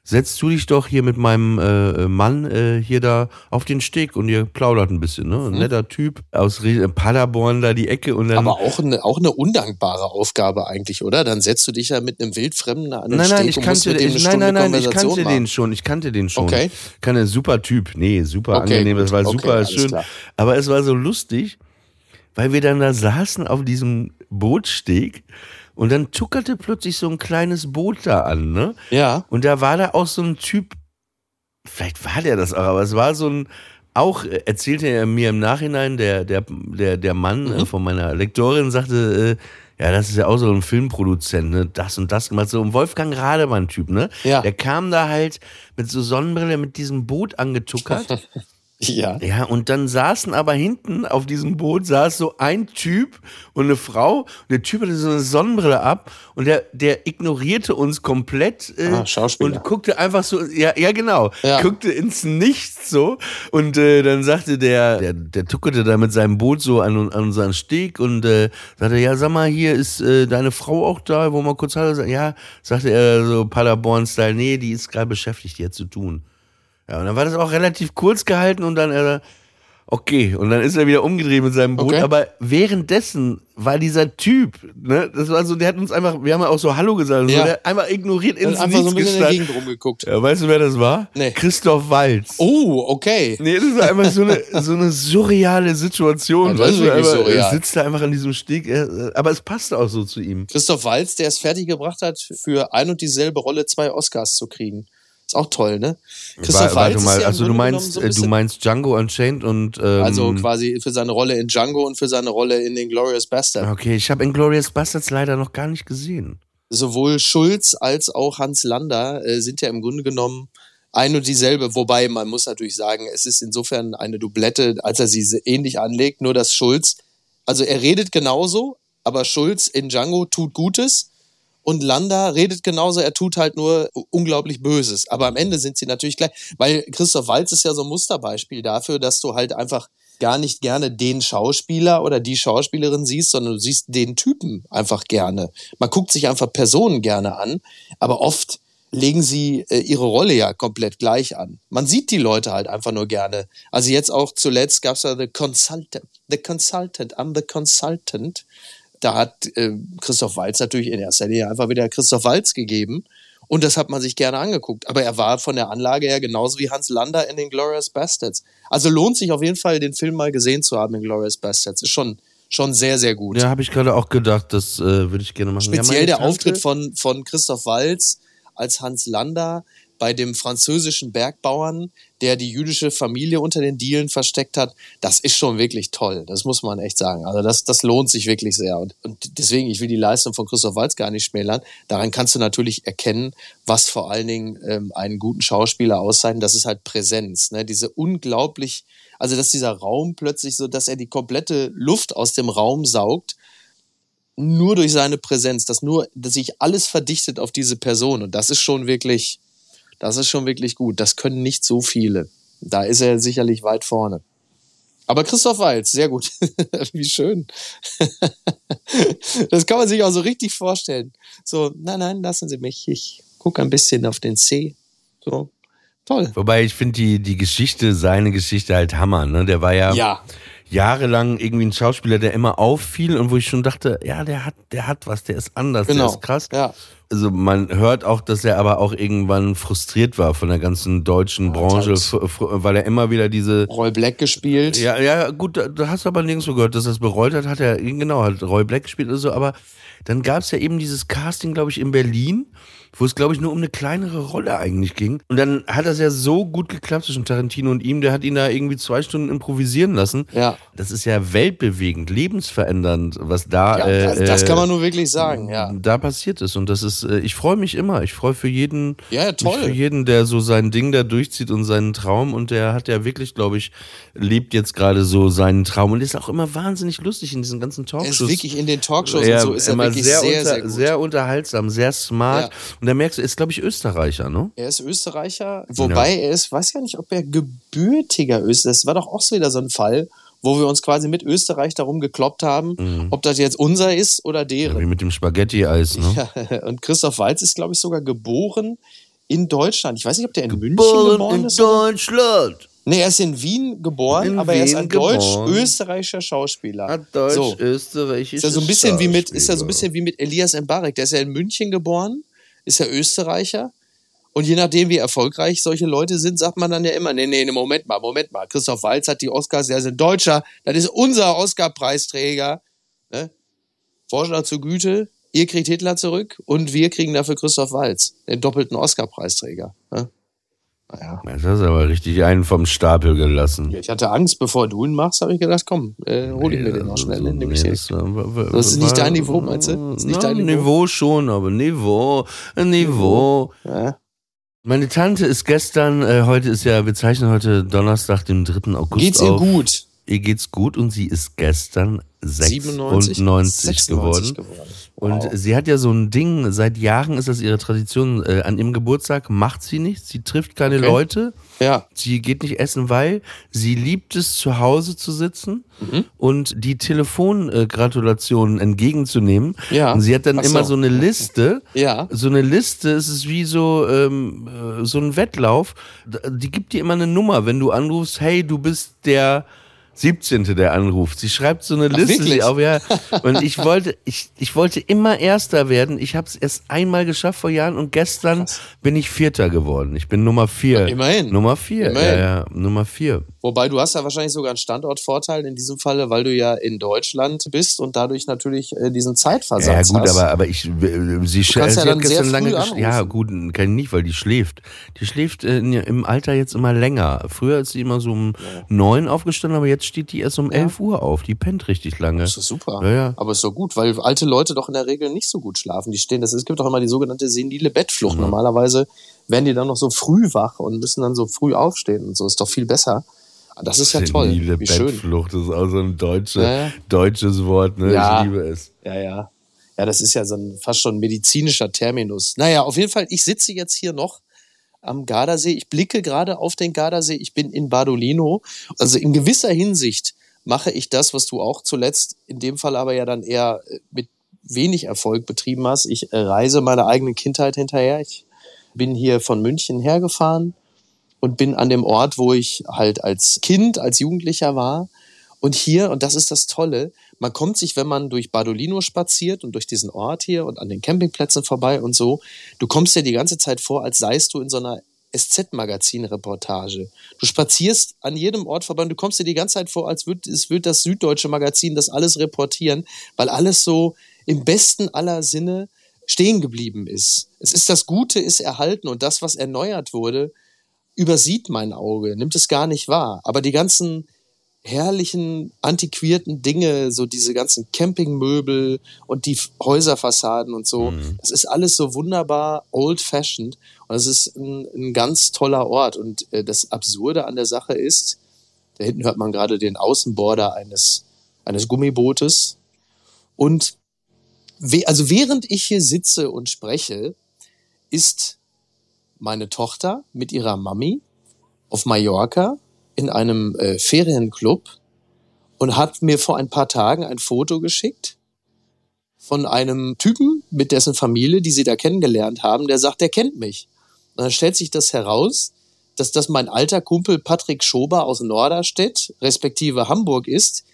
Setzt du dich doch hier mit meinem äh, Mann äh, hier da auf den Steg und ihr plaudert ein bisschen, ne? Ein netter Typ aus Paderborn da die Ecke und dann. Aber auch eine, auch eine undankbare Aufgabe eigentlich, oder? Dann setzt du dich ja mit einem Wildfremden an den Nein, nein, Steg ich und musst kannte mit dem den, eine nein, nein, nein, ich kannte machen. den schon, ich kannte den schon. Okay. Keine super Typ, nee, super Okay, angenehm, das war Okay, super schön. klar. Aber es war so lustig, weil wir dann da saßen auf diesem Bootsteg Und dann tuckerte plötzlich so ein kleines Boot da an, ne? Ja. Und da war da auch so ein Typ, vielleicht war der das auch, aber es war so ein, auch äh, erzählte er mir im Nachhinein, der, der, der, der Mann äh, von meiner Lektorin sagte, äh, ja, das ist ja auch so ein Filmproduzent, ne? Das und das gemacht. So ein Wolfgang Rademann-Typ, ne? Ja. Der kam da halt mit so Sonnenbrille mit diesem Boot angetuckert. Ja. Ja, und dann saßen aber hinten auf diesem Boot saß so ein Typ und eine Frau. Und der Typ hatte so eine Sonnenbrille ab und der, der ignorierte uns komplett äh, Ah, und guckte einfach so, ja, ja genau, Ja. guckte ins Nichts so. Und äh, dann sagte der, der, der tuckerte da mit seinem Boot so an, an unseren Steg und äh, sagte, ja, sag mal, hier ist äh, deine Frau auch da, wo man kurz hallo sagt. Ja, sagte er so Paderborn-Style, nee, die ist gerade beschäftigt, die hat zu tun. Ja, und dann war das auch relativ kurz gehalten und dann er okay, und dann ist er wieder umgedreht mit seinem Boot, Okay. aber währenddessen war dieser Typ, ne, das war so, der hat uns einfach, wir haben ja auch so Hallo gesagt, und so, Ja. der hat einfach ignoriert ins einfach so Nichts ein bisschen in der gestanden. Gegend rumgeguckt. Ja, weißt du, wer das war? Nee. Christoph Walz. Oh, okay. Nee, das war einfach so eine, so eine surreale Situation. Ja, das ist weißt du, wirklich einfach, surreal. Er sitzt da einfach an diesem Steg, er- aber es passte auch so zu ihm. Christoph Walz, der es fertiggebracht hat, für ein und dieselbe Rolle zwei Oscars zu kriegen. Ist auch toll, ne? Wa- warte ist mal, ja also du meinst, so äh, du meinst Django Unchained und ähm, Also quasi für seine Rolle in Django und für seine Rolle in den Glorious Bastard. Okay, ich habe Inglourious Bastards leider noch gar nicht gesehen. Sowohl Schulz als auch Hans Lander äh, sind ja im Grunde genommen ein und dieselbe. Wobei man muss natürlich sagen, es ist insofern eine Doublette, als er sie ähnlich anlegt, nur dass Schulz, also er redet genauso, aber Schulz in Django tut Gutes und Landa redet genauso, er tut halt nur unglaublich Böses. Aber am Ende sind sie natürlich gleich, weil Christoph Waltz ist ja so ein Musterbeispiel dafür, dass du halt einfach gar nicht gerne den Schauspieler oder die Schauspielerin siehst, sondern du siehst den Typen einfach gerne. Man guckt sich einfach Personen gerne an, aber oft legen sie äh, ihre Rolle ja komplett gleich an. Man sieht die Leute halt einfach nur gerne. Also jetzt auch zuletzt gab's ja The Consultant. The Consultant, I'm the Consultant. Da hat äh, Christoph Waltz natürlich in erster Linie einfach wieder Christoph Waltz gegeben. Und das hat man sich gerne angeguckt. Aber er war von der Anlage her genauso wie Hans Lander in den Glorious Bastards. Also lohnt sich auf jeden Fall, den Film mal gesehen zu haben in Glorious Bastards. Ist schon, schon sehr, sehr gut. Ja, habe ich gerade auch gedacht, das äh, würde ich gerne machen. ja, Speziell meine der Tante- Auftritt von, von Christoph Waltz als Hans Lander bei dem französischen Bergbauern, der die jüdische Familie unter den Dielen versteckt hat, das ist schon wirklich toll. Das muss man echt sagen. Also das, das lohnt sich wirklich sehr. Und, und deswegen, ich will die Leistung von Christoph Waltz gar nicht schmälern. Daran kannst du natürlich erkennen, was vor allen Dingen ähm, einen guten Schauspieler auszeichnet. Das ist halt Präsenz. Ne? Diese unglaublich, also dass dieser Raum plötzlich so, dass er die komplette Luft aus dem Raum saugt nur durch seine Präsenz, dass nur, dass sich alles verdichtet auf diese Person. Und das ist schon wirklich, das ist schon wirklich gut. Das können nicht so viele. Da ist er sicherlich weit vorne. Aber Christoph Waltz, sehr gut. Wie schön. das kann man sich auch so richtig vorstellen. So, nein, nein, lassen Sie mich. Ich gucke ein bisschen auf den See. So, toll. Wobei ich finde die, die Geschichte, seine Geschichte halt Hammer, ne? Der war ja, Ja. jahrelang irgendwie ein Schauspieler, der immer auffiel und wo ich schon dachte, ja, der hat, der hat was, der ist anders, Genau. der ist krass. Ja. Also man hört auch, dass er aber auch irgendwann frustriert war von der ganzen deutschen Branche, halt. weil er immer wieder diese Roy Black gespielt. ja, ja, gut, da, da hast du aber nirgendwo gehört, dass er es bereut hat, hat er, genau, hat Roy Black gespielt oder so, aber dann gab es ja eben dieses Casting, glaube ich, in Berlin, wo es, glaube ich, nur um eine kleinere Rolle eigentlich ging. Und dann hat das ja so gut geklappt zwischen Tarantino und ihm, der hat ihn da irgendwie zwei Stunden improvisieren lassen. Ja. Das ist ja weltbewegend, lebensverändernd, was da Ja, äh, das, das äh, kann man nur wirklich sagen, ja. da passiert ist. Und das ist, äh, ich freue mich immer. Ich freue für jeden, Ja, toll. mich für jeden, der so sein Ding da durchzieht und seinen Traum. Und der hat ja wirklich, glaube ich, lebt jetzt gerade so seinen Traum und ist auch immer wahnsinnig lustig in diesen ganzen Er Talkshows. ist wirklich in den Talkshows ja, und so ist er wirklich sehr, sehr, unter, sehr, sehr unterhaltsam, sehr smart. Ja. Und da merkst du, er ist, glaube ich, Österreicher, ne? Er ist Österreicher, wobei er ist, weiß ja nicht, ob er gebürtiger Österreicher ist. Das war doch auch so wieder so ein Fall, wo wir uns quasi mit Österreich darum gekloppt haben, ob das jetzt unser ist oder Wie deren. mit dem Spaghetti-Eis, ne? Ja, und Christoph Waltz ist, glaube ich, sogar geboren in Deutschland. Ich weiß nicht, ob der in München geboren ist. oder- Deutschland. Nee, er ist in Wien geboren, In aber er ist Wien ein geboren. deutsch-österreichischer Schauspieler. Hat Deutsch, so. Ist ja so ein bisschen wie mit, ist ja so ein bisschen wie mit Elias Mbarek. Der ist ja in München geboren, ist ja Österreicher. Und je nachdem, wie erfolgreich solche Leute sind, sagt man dann ja immer, nee, nee, nee, Moment mal, Moment mal. Christoph Waltz hat die Oscars, der ist ein Deutscher, das ist unser Oscar-Preisträger. Ne? Forscher zur Güte. ihr kriegt Hitler zurück und wir kriegen dafür Christoph Walz, den doppelten Oscar-Preisträger. Ne? Naja. Das hast du aber richtig einen vom Stapel gelassen. Ich hatte Angst, bevor du ihn machst, habe ich gedacht, komm, äh, hol ich mir den noch schnell, den nehme ich Nee, den. das, war- Das ist nicht dein Niveau, meinst du? Das ist nicht Na, dein Niveau? Niveau? schon, aber Niveau, Niveau. Ja. Meine Tante ist gestern, äh, heute ist ja, wir zeichnen heute Donnerstag, den 3. August Geht's ihr auf. gut? Ihr geht's gut und sie ist gestern 97? 96 geworden. Und Wow. sie hat ja so ein Ding, seit Jahren ist das ihre Tradition, äh, an ihrem Geburtstag macht sie nichts, sie trifft keine Okay. Leute, Ja. sie geht nicht essen, weil sie liebt es, zu Hause zu sitzen Mhm. und die Telefongratulationen entgegenzunehmen. Ja. Und sie hat dann so. immer so eine Liste. Ja. So eine Liste, es ist wie so, ähm, äh, so ein Wettlauf. Die gibt dir immer eine Nummer, wenn du anrufst, hey, du bist der 17. der anruft. Sie schreibt so eine Liste wirklich? auf, ja. Und ich wollte, ich, ich wollte immer Erster werden. Ich habe es erst einmal geschafft vor Jahren und gestern bin ich Vierter geworden. Ich bin Nummer vier. Immerhin. Nummer vier. Immerhin. Ja, ja, Nummer vier. Wobei du hast ja wahrscheinlich sogar einen Standortvorteil in diesem Falle, weil du ja in Deutschland bist und dadurch natürlich äh, diesen Ja, Zeitversatz gut, hast. aber, aber ich, äh, sie, kannst ja dann sehr lange früh gesch- Ja, gut, kann ich nicht, weil die schläft. Die schläft äh, im Alter jetzt immer länger. Früher ist sie immer so um neun aufgestanden, aber jetzt steht die erst um elf Uhr auf. Die pennt richtig lange. Das ist super. Ja, ja. Aber ist doch gut, weil alte Leute doch in der Regel nicht so gut schlafen. Die stehen, das ist, es gibt doch immer die sogenannte senile Bettflucht. Normalerweise werden die dann noch so früh wach und müssen dann so früh aufstehen und so. Ist doch viel besser. Das ist ja toll. Senile Wie schön. Bettflucht ist auch so ein deutsche, Ja, deutsches Wort. Ne? Ja. Ich liebe es. Ja, ja. Ja, das ist ja so ein fast schon medizinischer Terminus. Naja, auf jeden Fall, ich sitze jetzt hier noch am Gardasee. Ich blicke gerade auf den Gardasee. Ich bin in Badolino. Also in gewisser Hinsicht mache ich das, was du auch zuletzt in dem Fall aber ja dann eher äh, mit wenig Erfolg betrieben hast. Ich äh, reise meiner eigenen Kindheit hinterher. Ich bin hier von München hergefahren und bin an dem Ort, wo ich halt als Kind, als Jugendlicher war. Und hier, und das ist das Tolle, man kommt sich, wenn man durch Badolino spaziert und durch diesen Ort hier und an den Campingplätzen vorbei und so, du kommst dir die ganze Zeit vor, als seist du in so einer SZ-Magazin-Reportage. Du spazierst an jedem Ort vorbei und du kommst dir die ganze Zeit vor, als würde es würde das Süddeutsche Magazin das alles reportieren, weil alles so im besten aller Sinne stehen geblieben ist. Es ist das Gute ist erhalten und das, was erneuert wurde, übersieht mein Auge, nimmt es gar nicht wahr. Aber die ganzen herrlichen, antiquierten Dinge, so diese ganzen Campingmöbel und die Häuserfassaden und so, das ist alles so wunderbar old-fashioned und es ist ein, ein ganz toller Ort. Und äh, das Absurde an der Sache ist, da hinten hört man gerade den Außenborder eines, eines Gummibootes und also während ich hier sitze und spreche, ist meine Tochter mit ihrer Mami auf Mallorca in einem äh, Ferienclub und hat mir vor ein paar Tagen ein Foto geschickt von einem Typen mit dessen Familie, die sie da kennengelernt haben, der sagt, der kennt mich. Und dann stellt sich das heraus, dass das mein alter Kumpel Patrick Schober aus Norderstedt, respektive Hamburg ist,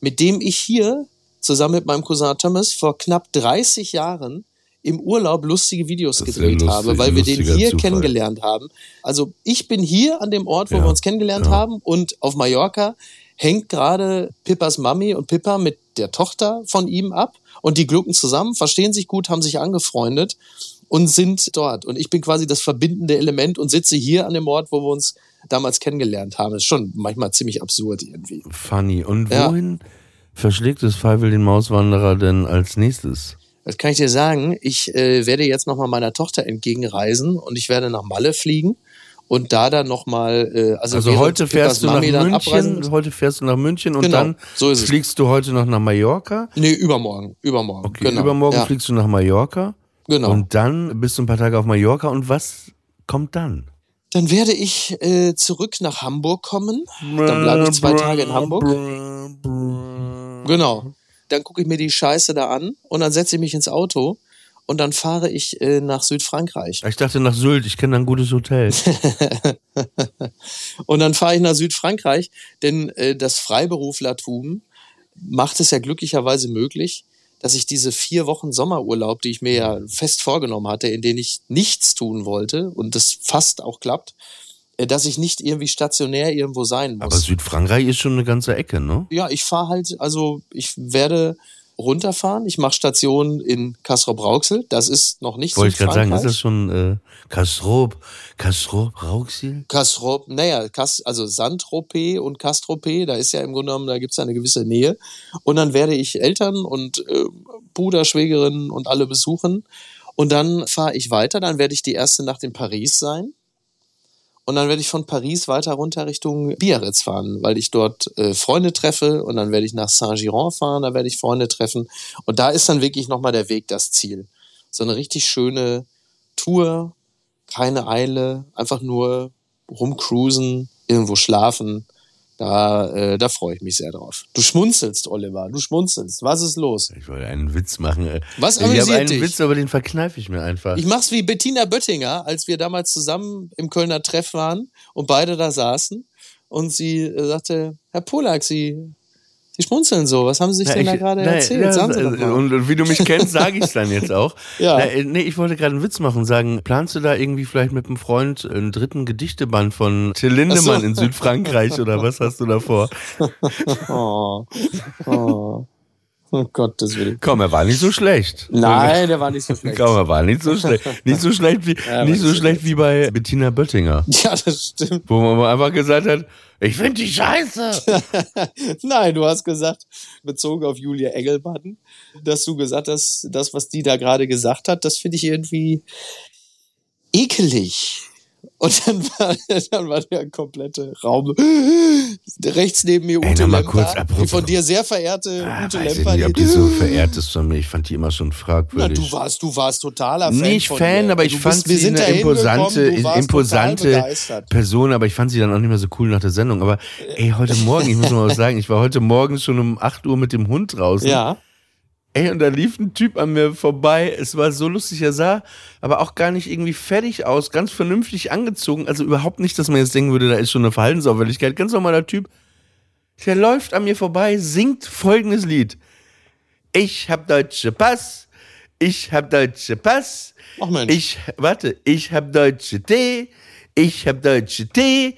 mit dem ich hier zusammen mit meinem Cousin Thomas vor knapp 30 Jahren im Urlaub lustige Videos Das gedreht sehr habe, lustig, weil wir den hier Zufall. kennengelernt haben. Also ich bin hier an dem Ort, wo Ja, wir uns kennengelernt ja. haben und auf Mallorca hängt gerade Pippas Mami und Pippa mit der Tochter von ihm ab und die glucken zusammen, verstehen sich gut, haben sich angefreundet und sind dort. Und ich bin quasi das verbindende Element und sitze hier an dem Ort, wo wir uns damals kennengelernt haben. Ist schon manchmal ziemlich absurd irgendwie. Funny. Und Ja. wohin verschlägt es Feivel den Mauswanderer denn als nächstes? Das kann ich dir sagen. Ich äh, werde jetzt nochmal meiner Tochter entgegenreisen und ich werde nach Malle fliegen und da dann nochmal, äh, also, Also heute fährst du nach Mami München, heute fährst du nach München und Genau, dann so fliegst du heute noch nach Mallorca. Nee, übermorgen. Übermorgen. Okay, genau. übermorgen ja, fliegst du nach Mallorca Genau. und dann bist du ein paar Tage auf Mallorca und was kommt dann? dann werde ich äh, zurück nach Hamburg kommen. Dann bleibe ich zwei Tage in Hamburg. Genau. Dann gucke ich mir die Scheiße da an und dann setze ich mich ins Auto und dann fahre ich äh, nach Südfrankreich. Ich dachte nach Sylt, ich kenne da ein gutes Hotel. Und dann fahre ich nach Südfrankreich, denn äh, das Freiberuflertum macht es ja glücklicherweise möglich, dass ich diese vier Wochen Sommerurlaub, die ich mir ja fest vorgenommen hatte, in denen ich nichts tun wollte und das fast auch klappt, dass ich nicht irgendwie stationär irgendwo sein muss. Aber Südfrankreich ist schon eine ganze Ecke, ne? ja, ich fahre halt, also ich werde runterfahren. Ich mache Station in Kastrop-Rauxel. Das ist noch nicht Wollte ich gerade sagen, ist das schon äh, Kastrop, Kastrop, Rauxil? Kastrop, naja, Kas, also Saint-Tropez und Kastrop, da ist ja im Grunde genommen, da gibt's ja eine gewisse Nähe. Und dann werde ich Eltern und äh, Bruder, Schwägerin und alle besuchen. Und dann fahre ich weiter, dann werde ich die erste Nacht in Paris sein. Und dann werde ich von Paris weiter runter Richtung Biarritz fahren, weil ich dort äh, Freunde treffe. Und dann werde ich nach Saint-Giron fahren, da werde ich Freunde treffen. Und da ist dann wirklich nochmal der Weg das Ziel. So eine richtig schöne Tour, keine Eile, einfach nur rumcruisen, irgendwo schlafen. Da, äh, da freue ich mich sehr drauf. Du schmunzelst, Oliver, du schmunzelst. Was ist los? Ich wollte einen Witz machen. Was Ich habe einen dich? Witz, aber den verkneife ich mir einfach. Ich mach's wie Bettina Böttinger, als wir damals zusammen im Kölner Treff waren und beide da saßen und sie äh, sagte, Herr Polak, Sie, Sie schmunzeln so. Was haben Sie sich Na, denn da ich- gerade na, erzählt? ja, äh, und, und wie du mich kennst, sage ich es dann jetzt auch. Ja. Na, äh, nee, ich wollte gerade einen Witz machen und sagen, planst du da irgendwie vielleicht mit einem Freund einen dritten Gedichteband von Till Lindemann so. in Südfrankreich oder was hast du da vor? Oh, oh. Oh Gottes Willen. Komm, er war nicht so schlecht. Nein, der war nicht so schlecht. Komm, er war nicht so schlecht. Nicht so schlecht wie, Ja, nicht so so schlecht wie bei Bettina Böttinger, Ja, das stimmt. wo man einfach gesagt hat, ich finde die scheiße. Nein, du hast gesagt, bezogen auf Julia Engelmann, dass du gesagt hast, das, was die da gerade gesagt hat, das finde ich irgendwie ekelig. Und dann war, dann war der komplette Raum rechts neben mir Ey, Ute mal Lemper, kurz, die apropos- von dir sehr verehrte Ah, Ute weiß ich Lemper. nicht, ob die so verehrt ist von mir. Ich fand die immer schon Na, fragwürdig. du warst, du warst totaler Fan. nicht von Fan, ihr. aber ich du fand bist, sie eine imposante, imposante. Person, aber ich fand sie dann auch nicht mehr so cool nach der Sendung. Aber ey, heute Morgen, ich muss mal was sagen, ich war heute Morgen schon um 8 Uhr mit dem Hund draußen. Ja. Ey, und da lief ein Typ an mir vorbei. Es war so lustig, er sah aber auch gar nicht irgendwie fertig aus, ganz vernünftig angezogen. Also überhaupt nicht, dass man jetzt denken würde, da ist schon eine Verhaltensauffälligkeit. Ganz normaler Typ. Der läuft an mir vorbei, singt folgendes Lied. Ich hab deutsche Pass, ich hab deutsche Pass, Ach Mensch. ich, warte, ich hab deutsche Tee, ich hab deutsche Tee.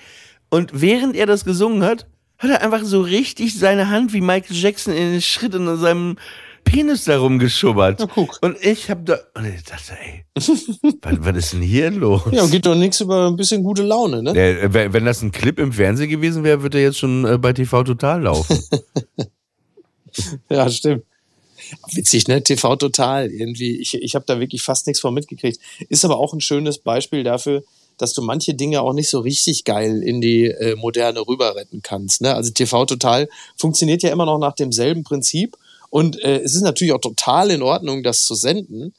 Und während er das gesungen hat, hat er einfach so richtig seine Hand wie Michael Jackson in den Schritt in seinem Penis da rumgeschubbert. Na, guck. Und ich hab da, und ich dachte, ey, was, was ist denn hier los? ja, geht doch nichts über ein bisschen gute Laune, ne? Der, wenn wenn das ein Clip im Fernsehen gewesen wäre, würde er jetzt schon äh, bei TV Total laufen. Ja, stimmt. Witzig, ne? TV total. Irgendwie, ich, ich habe da wirklich fast nichts von mitgekriegt. Ist aber auch ein schönes Beispiel dafür, dass du manche Dinge auch nicht so richtig geil in die äh, Moderne rüber retten kannst. Ne? Also TV total funktioniert ja immer noch nach demselben Prinzip. Und äh, es ist natürlich auch total in Ordnung, das zu senden.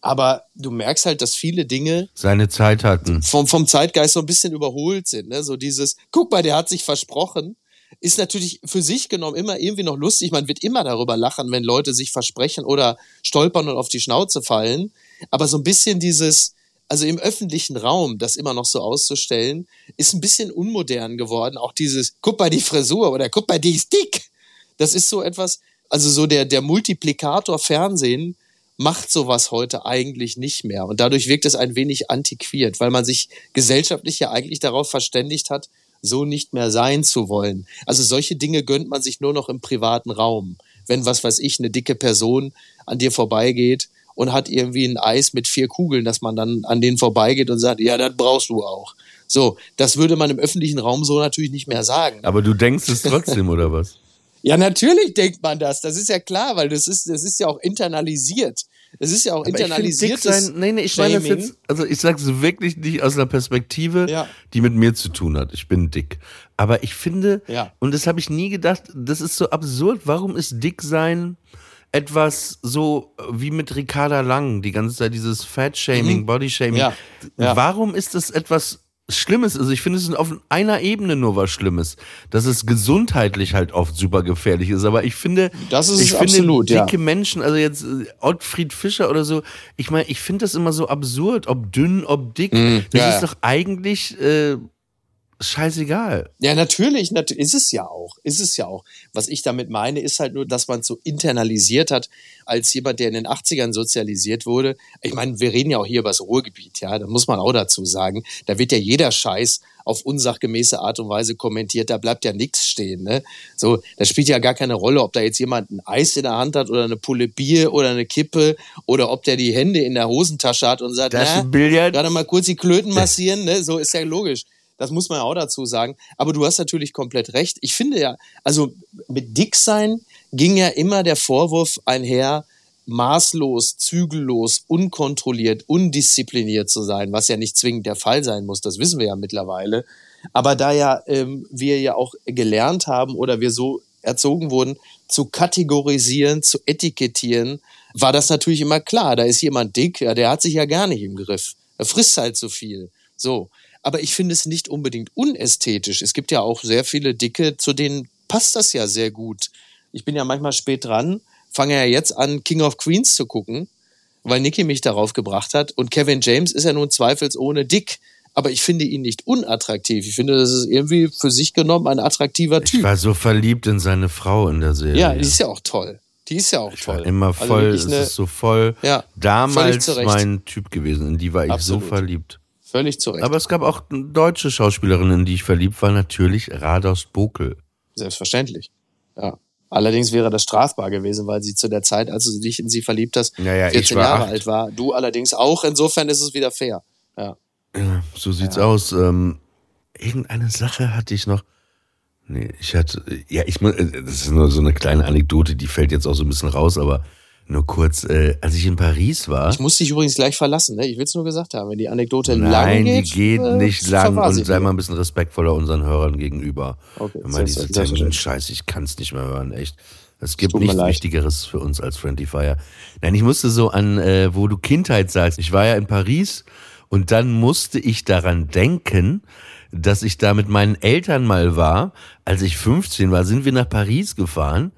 Aber du merkst halt, dass viele Dinge Seine Zeit hatten. vom, vom Zeitgeist so ein bisschen überholt sind. Ne? So dieses, guck mal, der hat sich versprochen, ist natürlich für sich genommen immer irgendwie noch lustig. Man wird immer darüber lachen, wenn Leute sich versprechen oder stolpern und auf die Schnauze fallen. Aber so ein bisschen dieses, also im öffentlichen Raum, das immer noch so auszustellen, ist ein bisschen unmodern geworden. Auch dieses, guck mal die Frisur oder guck mal, die ist dick. Das ist so etwas, also so der, der Multiplikator Fernsehen macht sowas heute eigentlich nicht mehr. Und dadurch wirkt es ein wenig antiquiert, weil man sich gesellschaftlich ja eigentlich darauf verständigt hat, so nicht mehr sein zu wollen. Also solche Dinge gönnt man sich nur noch im privaten Raum. Wenn, was weiß ich, eine dicke Person an dir vorbeigeht und hat irgendwie ein Eis mit vier Kugeln, dass man dann an denen vorbeigeht und sagt, ja, das brauchst du auch. So, das würde man im öffentlichen Raum so natürlich nicht mehr sagen. Aber du denkst es trotzdem, oder was? Ja, natürlich denkt man das. Das ist ja klar, weil das ist, das ist ja auch internalisiert. Das ist ja auch Aber ich sein, nee, nee, ich meine das Shaming. jetzt, also ich sag's wirklich nicht aus einer Perspektive, Ja. die mit mir zu tun hat. Ich bin dick. Aber ich finde, Ja. und das habe ich nie gedacht, das ist so absurd. Warum ist dick sein etwas so wie mit Ricarda Lang, die ganze Zeit dieses Fat-Shaming, Body-Shaming. Mhm. Ja, ja. Warum ist das etwas Schlimmes? Also ich finde es ist auf einer Ebene nur was Schlimmes, dass es gesundheitlich halt oft super gefährlich ist. Aber ich finde, Das ist ich finde absolut, ja. dicke Menschen, also jetzt äh, Ottfried Fischer oder so, ich meine, ich finde das immer so absurd, ob dünn, ob dick. das Mhm. ja, ist doch eigentlich äh, scheißegal. Ja, natürlich, nat ist es ja auch, ist es ja auch. Was ich damit meine, ist halt nur, dass man es so internalisiert hat, als jemand, der in den 80ern sozialisiert wurde. Ich meine, wir reden ja auch hier über das Ruhrgebiet, ja, da muss man auch dazu sagen. Da wird ja jeder Scheiß auf unsachgemäße Art und Weise kommentiert, da bleibt ja nichts stehen, ne? So, das spielt ja gar keine Rolle, ob da jetzt jemand ein Eis in der Hand hat oder eine Pulle Bier oder eine Kippe oder ob der die Hände in der Hosentasche hat und sagt, Das na, gerade mal kurz die Klöten massieren, ne? So ist ja logisch. Das muss man ja auch dazu sagen. Aber du hast natürlich komplett recht. Ich finde ja, also mit Dicksein ging ja immer der Vorwurf einher, maßlos, zügellos, unkontrolliert, undiszipliniert zu sein, was ja nicht zwingend der Fall sein muss. Das wissen wir ja mittlerweile. Aber da ja ähm, wir ja auch gelernt haben oder wir so erzogen wurden, zu kategorisieren, zu etikettieren, war das natürlich immer klar. Da ist jemand dick, ja, der hat sich ja gar nicht im Griff. Er frisst halt zu viel. So. Aber ich finde es nicht unbedingt unästhetisch. Es gibt ja auch sehr viele Dicke, zu denen passt das ja sehr gut. Ich bin ja manchmal spät dran, fange ja jetzt an, King of Queens zu gucken, weil Nicky mich darauf gebracht hat. Und Kevin James ist ja nun zweifelsohne dick. Aber ich finde ihn nicht unattraktiv. Ich finde, das ist irgendwie für sich genommen ein attraktiver Ich Typ. war so verliebt in seine Frau in der Serie. Ja, die ist ja auch toll. Die ist ja auch Ich toll. immer Also voll, wirklich es eine- ist so voll Ja, damals mein Typ gewesen. In die war ich Absolut. so verliebt. Völlig zu Recht. Aber es gab auch deutsche Schauspielerinnen, in die ich verliebt war. Natürlich Rados Bokel. Selbstverständlich. Ja. Allerdings wäre das strafbar gewesen, weil sie zu der Zeit, als du dich in sie verliebt hast, Ja, ja, ich 14 war Jahre acht. alt war. Du allerdings auch. Insofern ist es wieder fair. Ja. Ja, so sieht's aus. Ähm, irgendeine Sache hatte ich noch. Nee, ich hatte, ja, ich äh, das ist nur so eine kleine Anekdote, die fällt jetzt auch so ein bisschen raus, aber nur kurz, äh, als ich in Paris war. Ich muss dich übrigens gleich verlassen. Ne? Ich will es nur gesagt haben. Wenn die Anekdote lang Nein, geht, die geht äh, nicht lang und sei mal ein bisschen respektvoller unseren Hörern gegenüber. Okay, Wenn man diese selbstverständlich. Termin-Scheiß, ich kann's nicht mehr hören, echt. Es gibt nichts leid. Wichtigeres für uns als Friendly Fire. Nein, ich musste so an, äh, wo du Kindheit sagst. Ich war ja in Paris und dann musste ich daran denken, dass ich da mit meinen Eltern mal war. Als ich 15 war, sind wir nach Paris gefahren.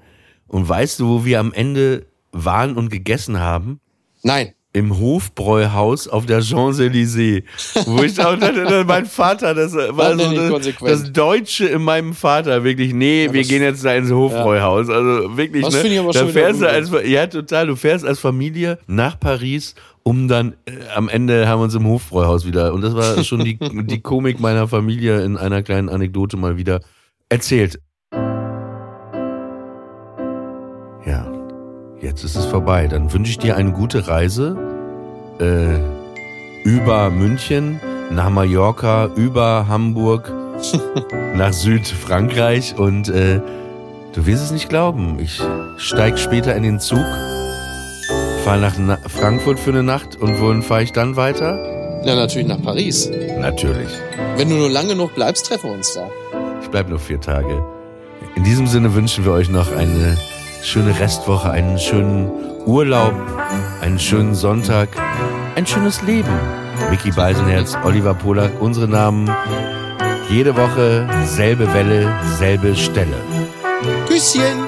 Und weißt du, wo wir am Ende waren und gegessen haben? Nein. im Hofbräuhaus auf der Champs-Élysées. Wo ich auch dachte, mein Vater, das war so das, das Deutsche in meinem Vater, wirklich, nee, wir das- gehen jetzt da ins Hofbräuhaus. Also wirklich, Das ne? ich aber da fährst du als, ja, total, du fährst als Familie nach Paris, um dann, äh, am Ende haben wir uns im Hofbräuhaus wieder, und das war schon die, die Komik meiner Familie in einer kleinen Anekdote mal wieder erzählt. Jetzt ist es vorbei. Dann wünsche ich dir eine gute Reise äh, über München, nach Mallorca, über Hamburg, nach Südfrankreich und äh, du wirst es nicht glauben. Ich steig später in den Zug, fahre nach Na Frankfurt für eine Nacht und wohin fahre ich dann weiter? Ja, natürlich nach Paris. Natürlich. Wenn du nur lang genug bleibst, treffen wir uns da. Ich bleib nur vier Tage. In diesem Sinne wünschen wir euch noch eine schöne Restwoche, einen schönen Urlaub, einen schönen Sonntag, ein schönes Leben. Mickey Beisenherz, Oliver Polak, unsere Namen. Jede Woche selbe Welle, selbe Stelle. Küsschen!